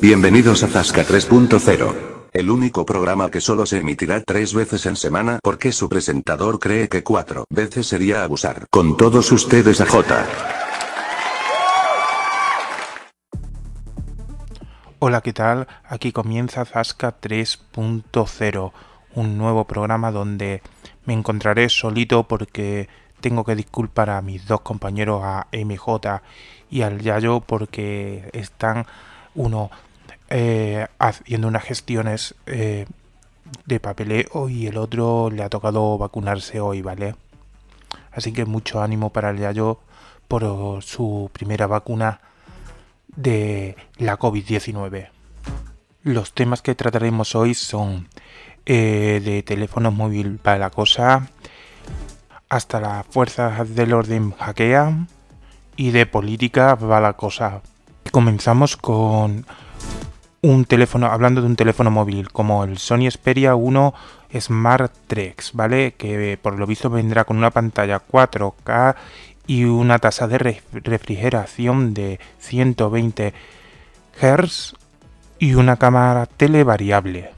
Bienvenidos a Zasca 3.0. El único programa que solo se emitirá tres veces en semana porque su presentador cree que cuatro veces sería abusar. Con todos ustedes a J. Hola, ¿qué tal? Aquí comienza Zasca 3.0, un nuevo programa donde me encontraré solito porque tengo que disculpar a mis dos compañeros, a MJ y al Yayo, porque están uno eh, haciendo unas gestiones eh, de papeleo y el otro le ha tocado vacunarse hoy, ¿vale? Así que mucho ánimo para el Yayo por su primera vacuna de la COVID-19. Los temas que trataremos hoy son eh, de teléfono móvil para la cosa, hasta las fuerzas del orden hackean y de política para la cosa. Comenzamos con un teléfono, hablando de un teléfono móvil como el Sony Xperia 1 Smart 3, ¿vale? Que por lo visto vendrá con una pantalla 4K y una tasa de refrigeración de 120 Hz y una cámara televariable.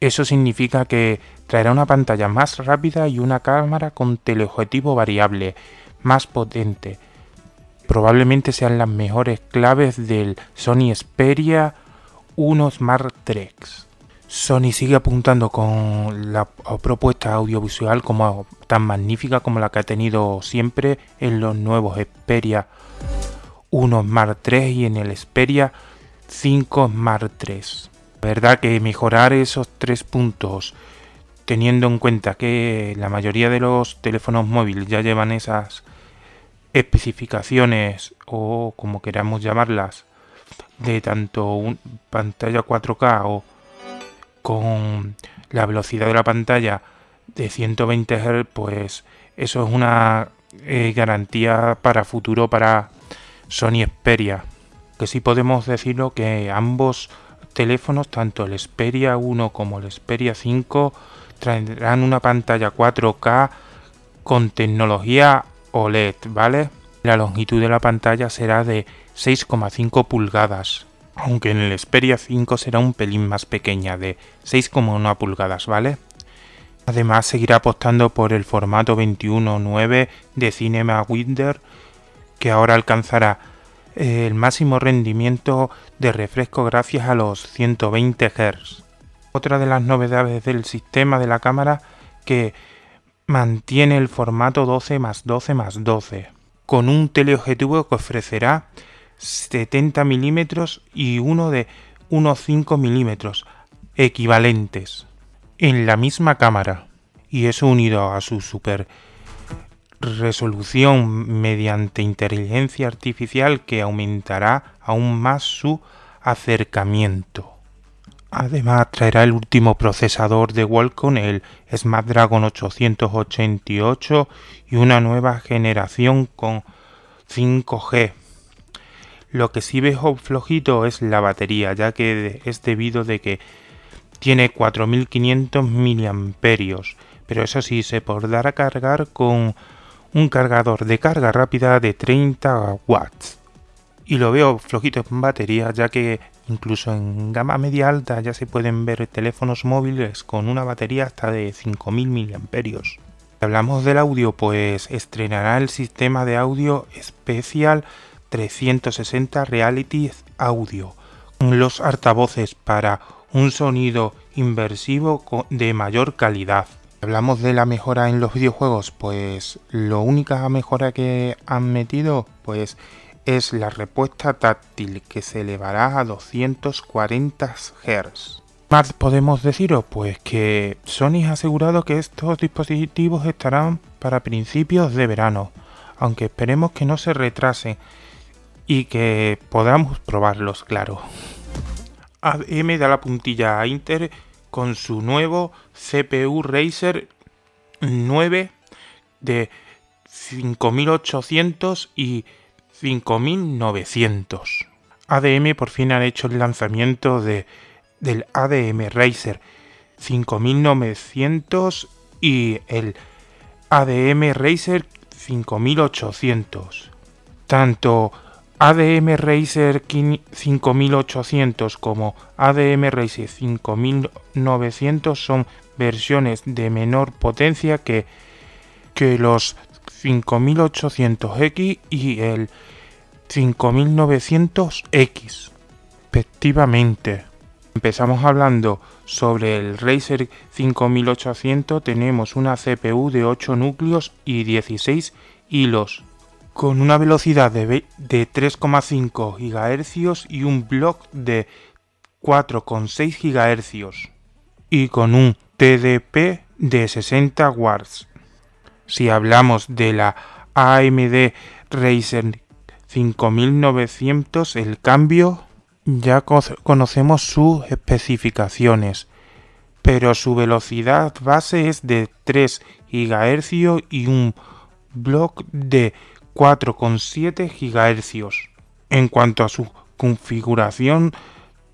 Eso significa que traerá una pantalla más rápida y una cámara con teleobjetivo variable más potente probablemente sean las mejores claves del Sony Xperia 1 Smart 3. Sony sigue apuntando con la propuesta audiovisual como tan magnífica como la que ha tenido siempre en los nuevos Xperia 1 Smart 3 y en el Xperia 5 Smart 3. La verdad que mejorar esos tres puntos teniendo en cuenta que la mayoría de los teléfonos móviles ya llevan esas especificaciones o como queramos llamarlas de tanto un pantalla 4K o con la velocidad de la pantalla de 120 Hz, pues eso es una eh, garantía para futuro para Sony Xperia. Que sí podemos decirlo que ambos teléfonos, tanto el Xperia 1 como el Xperia 5, traerán una pantalla 4K con tecnología OLED, ¿vale? La longitud de la pantalla será de 6,5 pulgadas, aunque en el Xperia 5 será un pelín más pequeña, de 6,1 pulgadas, ¿vale? Además seguirá apostando por el formato 21.9 de Cinema Windows, que ahora alcanzará el máximo rendimiento de refresco gracias a los 120 Hz. Otra de las novedades del sistema de la cámara que mantiene el formato 12 más 12 más 12 con un teleobjetivo que ofrecerá 70 milímetros y uno de 1,5 milímetros equivalentes en la misma cámara y eso unido a su super resolución mediante inteligencia artificial que aumentará aún más su acercamiento. Además traerá el último procesador de Qualcomm, el Snapdragon 888 y una nueva generación con 5G. Lo que sí veo flojito es la batería, ya que es debido de que tiene 4500 miliamperios, pero eso sí se podrá cargar con un cargador de carga rápida de 30 watts. Y lo veo flojito en batería, ya que Incluso en gama media alta ya se pueden ver teléfonos móviles con una batería hasta de 5000 mAh. Hablamos del audio, pues estrenará el sistema de audio especial 360 Reality Audio, con los altavoces para un sonido inversivo de mayor calidad. Hablamos de la mejora en los videojuegos, pues lo única mejora que han metido pues es la respuesta táctil que se elevará a 240 Hz. Más podemos deciros, pues que Sony ha asegurado que estos dispositivos estarán para principios de verano, aunque esperemos que no se retrasen y que podamos probarlos, claro. ADM da la puntilla a Inter con su nuevo CPU Razer 9 de 5800 y 5900. ADM por fin han hecho el lanzamiento de, del ADM Racer 5900 y el ADM Racer 5800. Tanto ADM Racer 5800 como ADM Racer 5900 son versiones de menor potencia que, que los 5800X y el 5900X respectivamente. Empezamos hablando sobre el Razer 5800, tenemos una CPU de 8 núcleos y 16 hilos, con una velocidad de, 3,5 GHz y un block de 4,6 GHz, y con un TDP de 60 watts. Si hablamos de la AMD Razer 5900, el cambio ya conocemos sus especificaciones, pero su velocidad base es de 3 GHz y un block de 4,7 GHz. En cuanto a su configuración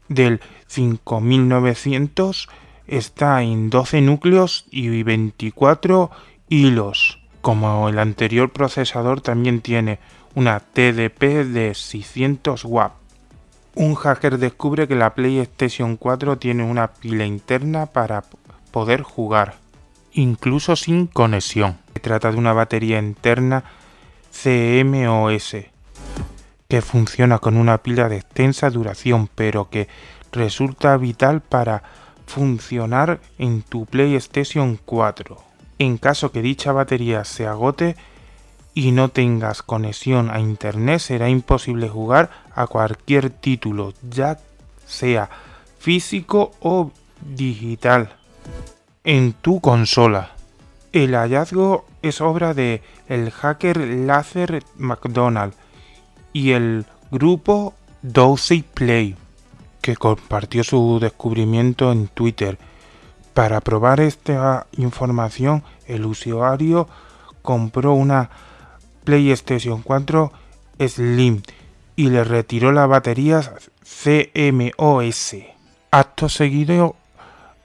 del 5900 está en 12 núcleos y 24 hilos. Como el anterior procesador también tiene una TDP de 600 watts. Un hacker descubre que la PlayStation 4 tiene una pila interna para poder jugar, incluso sin conexión. Se trata de una batería interna CMOS que funciona con una pila de extensa duración, pero que resulta vital para funcionar en tu PlayStation 4. En caso que dicha batería se agote, y no tengas conexión a internet será imposible jugar a cualquier título, ya sea físico o digital, en tu consola. El hallazgo es obra de el hacker Lazer McDonald y el grupo Dozy Play, que compartió su descubrimiento en Twitter. Para probar esta información, el usuario compró una PlayStation 4 Slim y le retiró las baterías CMOS. Acto seguido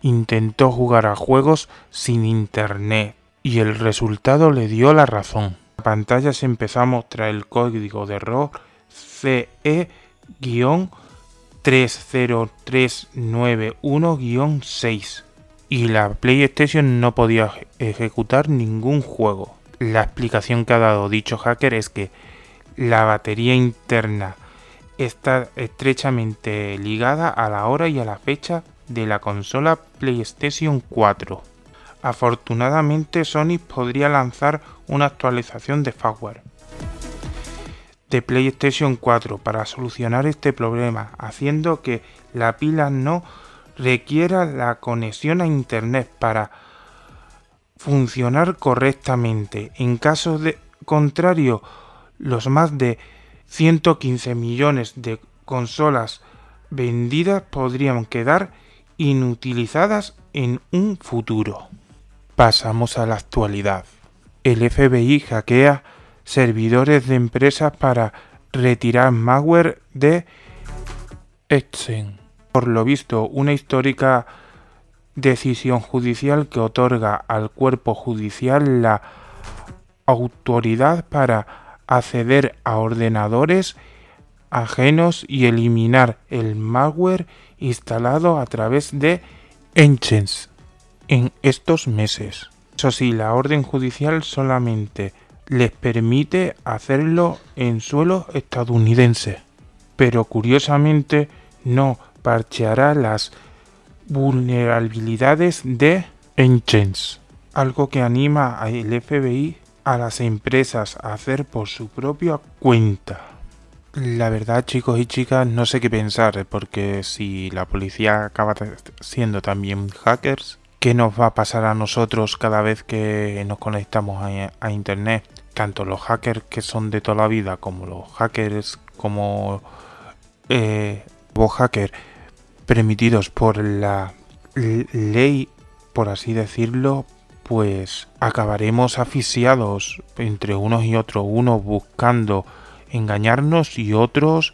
intentó jugar a juegos sin internet y el resultado le dio la razón. La pantalla se empezó a mostrar el código de error CE-30391-6 y la PlayStation no podía ejecutar ningún juego. La explicación que ha dado dicho hacker es que la batería interna está estrechamente ligada a la hora y a la fecha de la consola PlayStation 4. Afortunadamente Sony podría lanzar una actualización de firmware de PlayStation 4 para solucionar este problema, haciendo que la pila no requiera la conexión a internet para funcionar correctamente. En caso de contrario, los más de 115 millones de consolas vendidas podrían quedar inutilizadas en un futuro. Pasamos a la actualidad. El FBI hackea servidores de empresas para retirar malware de Excel. Por lo visto, una histórica decisión judicial que otorga al cuerpo judicial la autoridad para acceder a ordenadores ajenos y eliminar el malware instalado a través de Engines en estos meses. Eso sí, la orden judicial solamente les permite hacerlo en suelo estadounidense, pero curiosamente no parcheará las vulnerabilidades de Engines, algo que anima al FBI a las empresas a hacer por su propia cuenta. La verdad, chicos y chicas, no sé qué pensar, porque si la policía acaba siendo también hackers, ¿qué nos va a pasar a nosotros cada vez que nos conectamos a, Internet? Tanto los hackers que son de toda la vida, como los hackers, como eh, los hackers permitidos por la ley, por así decirlo, pues acabaremos asfixiados entre unos y otros, unos buscando engañarnos y otros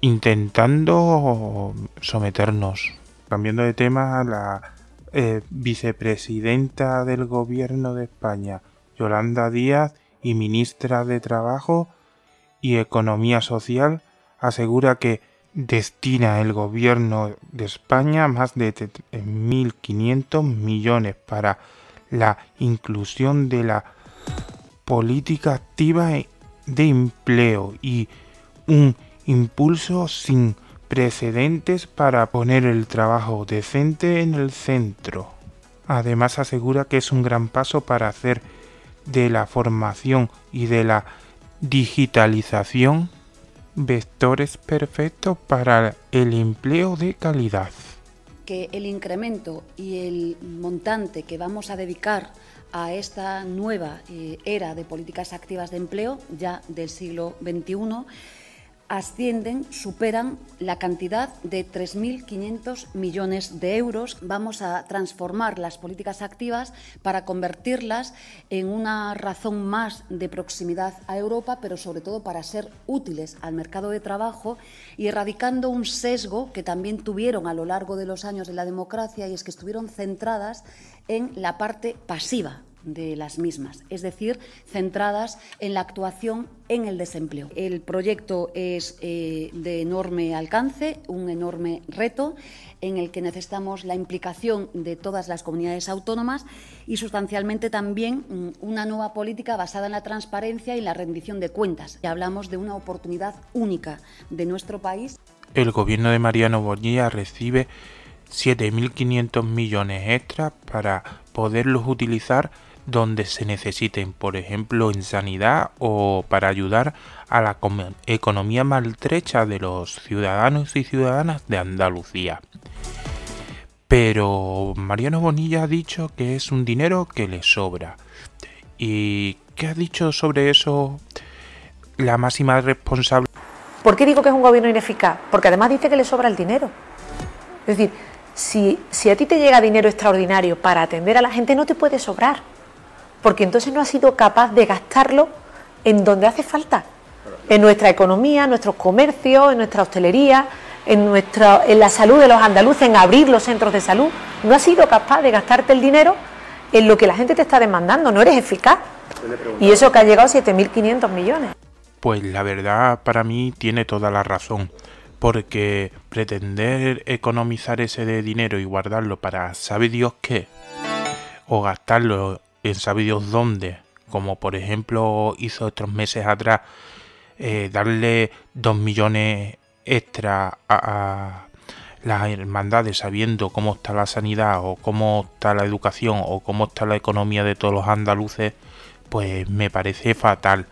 intentando someternos. Cambiando de tema, la eh, vicepresidenta del gobierno de España, Yolanda Díaz, y ministra de Trabajo, y Economía Social asegura que destina el gobierno de España más de 1.500 millones para la inclusión de la política activa de empleo y un impulso sin precedentes para poner el trabajo decente en el centro. Además asegura que es un gran paso para hacer de la formación y de la digitalización vectores perfectos para el empleo de calidad. Que el incremento y el montante que vamos a dedicar a esta nueva eh, era de políticas activas de empleo, ya del siglo XXI, ascienden, superan la cantidad de 3.500 millones de euros. Vamos a transformar las políticas activas para convertirlas en una razón más de proximidad a Europa, pero sobre todo para ser útiles al mercado de trabajo y erradicando un sesgo que también tuvieron a lo largo de los años de la democracia y es que estuvieron centradas en la parte pasiva de las mismas, es decir, centradas en la actuación en el desempleo. El proyecto es eh, de enorme alcance, un enorme reto en el que necesitamos la implicación de todas las comunidades autónomas y sustancialmente también mm, una nueva política basada en la transparencia y la rendición de cuentas. hablamos de una oportunidad única de nuestro país. El gobierno de Mariano Bonilla recibe 7.500 millones extra para poderlos utilizar donde se necesiten, por ejemplo en sanidad o para ayudar a la economía maltrecha de los ciudadanos y ciudadanas de Andalucía. Pero Mariano Bonilla ha dicho que es un dinero que le sobra. ¿Y qué ha dicho sobre eso la máxima responsable? ¿Por qué digo que es un gobierno ineficaz? Porque además dice que le sobra el dinero. Es decir, si, a ti te llega dinero extraordinario para atender a la gente, no te puede sobrar porque entonces no ha sido capaz de gastarlo en donde hace falta, en nuestra economía, en nuestros comercios, en nuestra hostelería, en, nuestra, en la salud de los andaluces, en abrir los centros de salud. No has sido capaz de gastarte el dinero en lo que la gente te está demandando, no eres eficaz. Y eso que ha llegado a 7.500 millones. Pues la verdad para mí tiene toda la razón, porque pretender economizar ese de dinero y guardarlo para sabe Dios qué, o gastarlo sabe Dios dónde, como por ejemplo hizo estos meses atrás, eh, darle dos millones extra a, las hermandades sabiendo cómo está la sanidad o cómo está la educación o cómo está la economía de todos los andaluces, pues me parece fatal.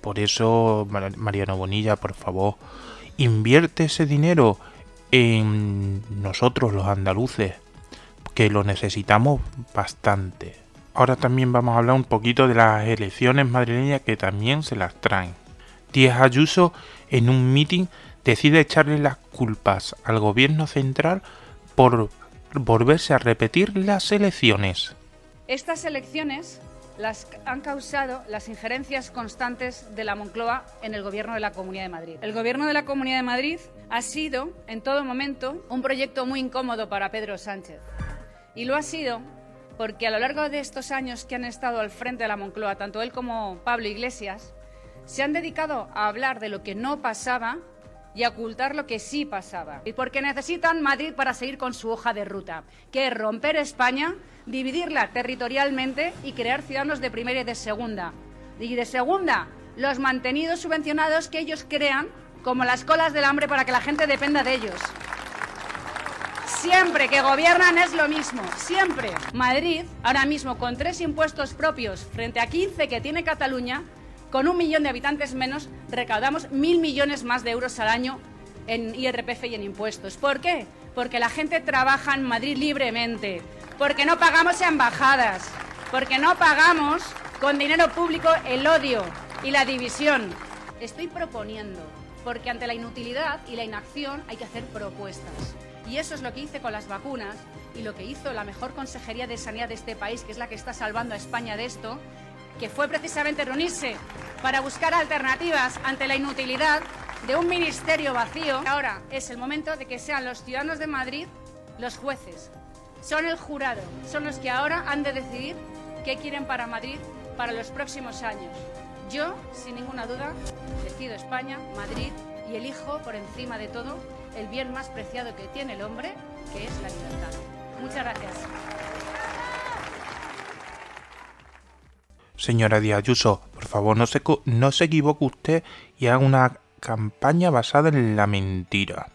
Por eso, Mariano Bonilla, por favor, invierte ese dinero en nosotros los andaluces, que lo necesitamos bastante. Ahora también vamos a hablar un poquito de las elecciones madrileñas que también se las traen. Díaz Ayuso en un mitin decide echarle las culpas al gobierno central por volverse a repetir las elecciones. Estas elecciones las han causado las injerencias constantes de la Moncloa en el gobierno de la Comunidad de Madrid. El gobierno de la Comunidad de Madrid ha sido en todo momento un proyecto muy incómodo para Pedro Sánchez. Y lo ha sido porque a lo largo de estos años que han estado al frente de la Moncloa, tanto él como Pablo Iglesias, se han dedicado a hablar de lo que no pasaba y a ocultar lo que sí pasaba. Y porque necesitan Madrid para seguir con su hoja de ruta, que es romper España, dividirla territorialmente y crear ciudadanos de primera y de segunda. Y de segunda, los mantenidos subvencionados que ellos crean como las colas del hambre para que la gente dependa de ellos. Siempre que gobiernan es lo mismo, siempre. Madrid, ahora mismo con tres impuestos propios frente a 15 que tiene Cataluña, con un millón de habitantes menos, recaudamos mil millones más de euros al año en IRPF y en impuestos. ¿Por qué? Porque la gente trabaja en Madrid libremente, porque no pagamos embajadas, porque no pagamos con dinero público el odio y la división. Estoy proponiendo, porque ante la inutilidad y la inacción hay que hacer propuestas. Y eso es lo que hice con las vacunas y lo que hizo la mejor Consejería de Sanidad de este país, que es la que está salvando a España de esto, que fue precisamente reunirse para buscar alternativas ante la inutilidad de un ministerio vacío. Ahora es el momento de que sean los ciudadanos de Madrid los jueces. Son el jurado, son los que ahora han de decidir qué quieren para Madrid para los próximos años. Yo, sin ninguna duda, decido España, Madrid y elijo por encima de todo el bien más preciado que tiene el hombre, que es la libertad. Muchas gracias. Señora Díaz Ayuso, por favor, no se, no se equivoque usted y haga una campaña basada en la mentira.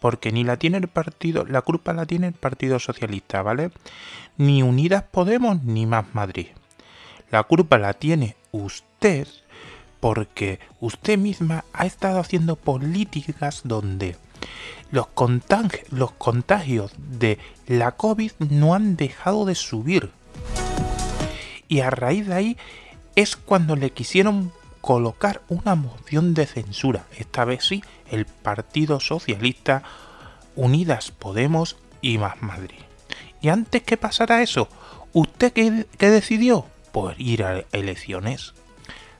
Porque ni la tiene el partido, la culpa la tiene el Partido Socialista, ¿vale? Ni Unidas Podemos ni Más Madrid. La culpa la tiene usted porque usted misma ha estado haciendo políticas donde los, contagios de la COVID no han dejado de subir. Y a raíz de ahí es cuando le quisieron colocar una moción de censura. Esta vez sí, el Partido Socialista, Unidas Podemos y Más Madrid. Y antes que pasara eso, ¿usted qué, qué decidió? Pues ir a elecciones.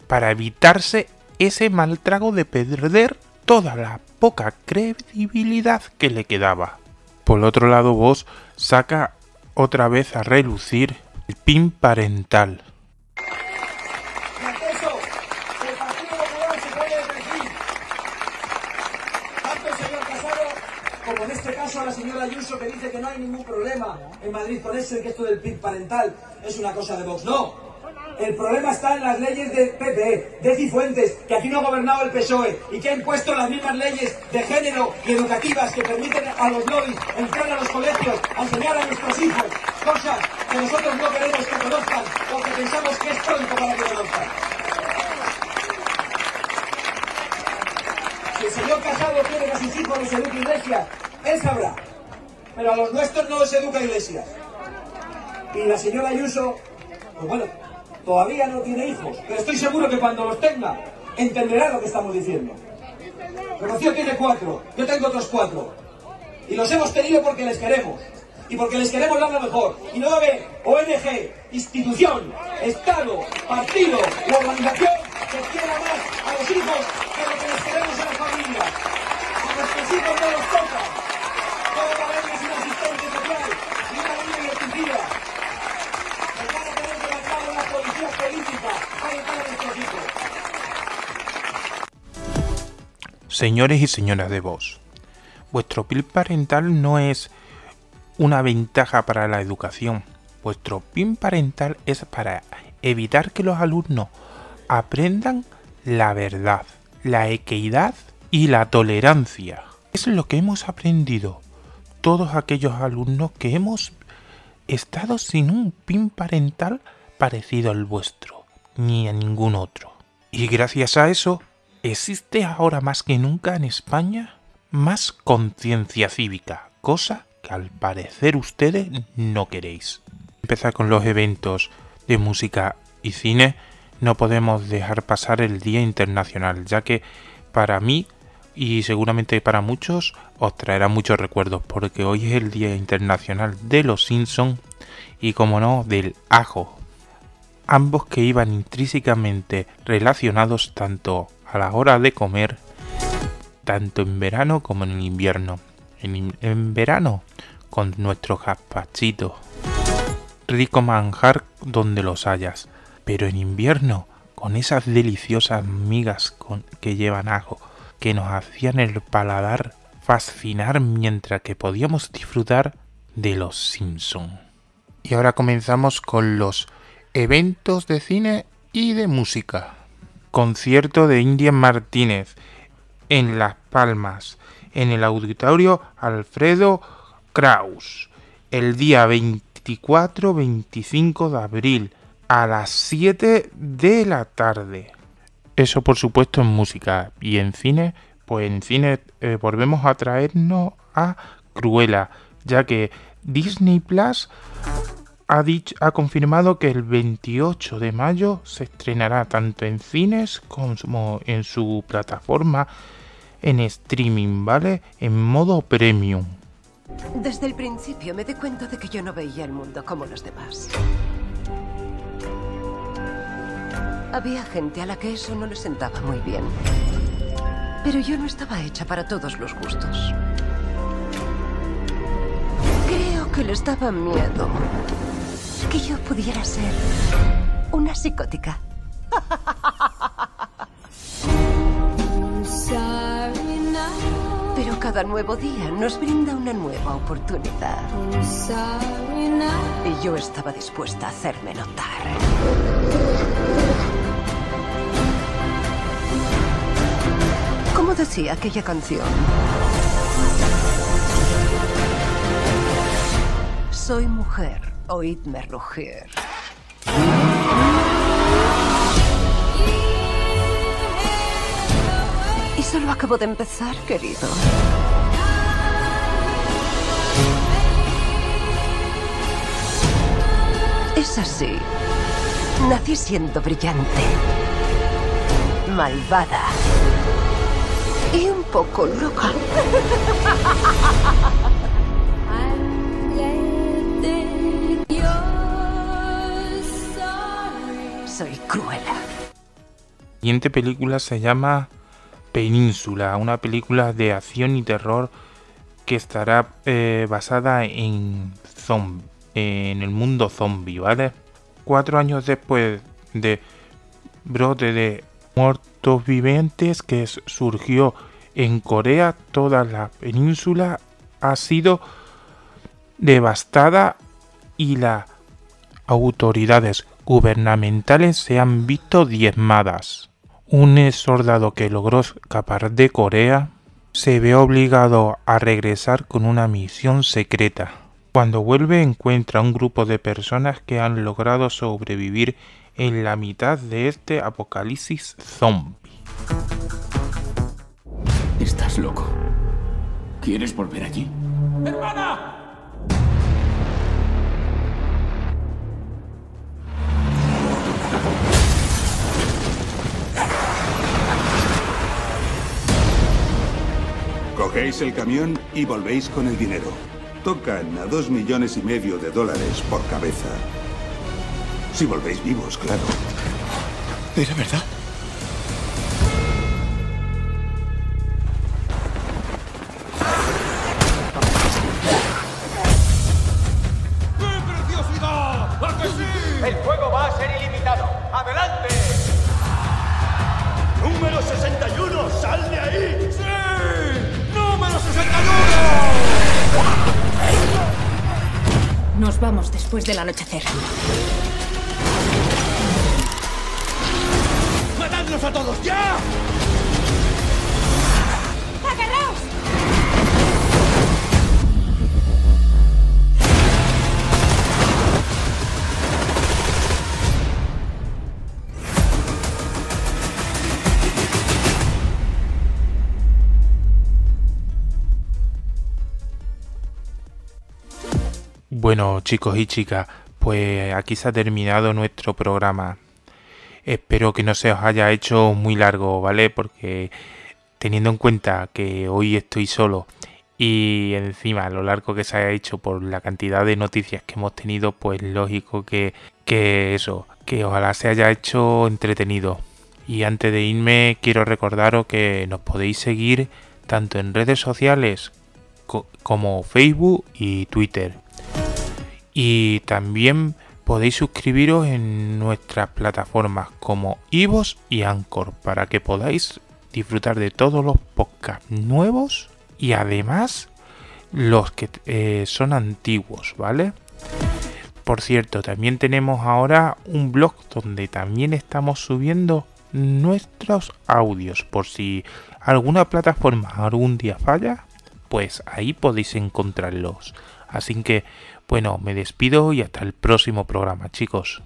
Para evitarse ese mal trago de perder toda la poca credibilidad que le quedaba. Por otro lado, vos saca otra vez a relucir el PIN parental. este a la señora Ayuso que dice que no hay ningún problema en Madrid con ese, que esto del PIN parental es una cosa de Vox. No, el problema está en las leyes de PP, de Cifuentes, que aquí no ha gobernado el PSOE y que ha impuesto las mismas leyes de género y educativas que permiten a los lobbies entrar a los colegios, a enseñar a nuestros hijos cosas que nosotros no queremos que conozcan o que pensamos que es pronto para que conozcan. Si el señor Casado quiere que a sus hijos los eduque Iglesias, él sabrá. Pero a los nuestros no los educa Iglesias. Y la señora Ayuso, pues bueno, Todavía no tiene hijos, pero estoy seguro que cuando los tenga entenderá lo que estamos diciendo. Rocío tiene cuatro, yo tengo otros cuatro. Y los hemos tenido porque les queremos. Y porque les queremos dar lo mejor. Y no debe ONG, institución, Estado, partido o organización que quiera más a los hijos que lo que les queremos a la familia. A nuestros hijos no los toca. Señores y señoras de voz, vuestro PIN parental no es una ventaja para la educación. Vuestro PIN parental es para evitar que los alumnos aprendan la verdad, la equidad y la tolerancia. Es lo que hemos aprendido todos aquellos alumnos que hemos estado sin un PIN parental parecido al vuestro, ni a ningún otro. Y gracias a eso existe ahora más que nunca en España más conciencia cívica, cosa que al parecer ustedes no queréis. Empezar con los eventos de música y cine, no podemos dejar pasar el Día Internacional, ya que para mí y seguramente para muchos os traerá muchos recuerdos, porque hoy es el Día Internacional de los Simpsons y como no del ajo. Ambos que iban intrínsecamente relacionados tanto a la hora de comer, tanto en verano como en invierno. En, verano, con nuestro gazpachito. Rico manjar donde los hayas. Pero en invierno, con esas deliciosas migas con, que llevan ajo, que nos hacían el paladar fascinar mientras que podíamos disfrutar de los Simpson. Y ahora comenzamos con los eventos de cine y de música concierto de India Martínez en Las Palmas, en el auditorio Alfredo Kraus, el día 24-25 de abril a las 7 de la tarde. Eso por supuesto en música y en cine, pues en cine eh, volvemos a traernos a Cruella, ya que Disney Plus ha, dicho, ha confirmado que el 28 de mayo se estrenará tanto en cines como en su plataforma en streaming, ¿vale? En modo premium. Desde el principio me di cuenta de que yo no veía el mundo como los demás. Había gente a la que eso no le sentaba muy bien. Pero yo no estaba hecha para todos los gustos. Creo que les daba miedo que yo pudiera ser una psicótica. Pero cada nuevo día nos brinda una nueva oportunidad. Y yo estaba dispuesta a hacerme notar. ¿Cómo decía aquella canción? Soy mujer oídme rugir. Y solo acabo de empezar, querido. Es así. Nací siendo brillante, malvada y un poco loca. Soy cruela. La siguiente película se llama Península, una película de acción y terror que estará eh, basada en en el mundo zombie, ¿vale? Cuatro años después de brote de muertos vivientes que surgió en Corea, toda la península ha sido devastada y las autoridades gubernamentales se han visto diezmadas. Un soldado que logró escapar de Corea se ve obligado a regresar con una misión secreta. Cuando vuelve encuentra un grupo de personas que han logrado sobrevivir en la mitad de este apocalipsis zombie. Estás loco. ¿Quieres volver allí? ¡Hermana! Cogéis el camión y volvéis con el dinero. Tocan a dos millones y medio de dólares por cabeza. Si volvéis vivos, claro. ¿Era verdad? Del anochecer. ¡Matadlos a todos ya! Bueno chicos y chicas, pues aquí se ha terminado nuestro programa. Espero que no se os haya hecho muy largo, ¿vale? Porque teniendo en cuenta que hoy estoy solo y encima lo largo que se haya hecho por la cantidad de noticias que hemos tenido, pues lógico que, que eso, que ojalá se haya hecho entretenido. Y antes de irme quiero recordaros que nos podéis seguir tanto en redes sociales como Facebook y Twitter. Y también podéis suscribiros en nuestras plataformas como Ivos y Anchor para que podáis disfrutar de todos los podcasts nuevos y además los que eh, son antiguos, ¿vale? Por cierto, también tenemos ahora un blog donde también estamos subiendo nuestros audios por si alguna plataforma algún día falla, pues ahí podéis encontrarlos. Así que bueno, me despido y hasta el próximo programa, chicos.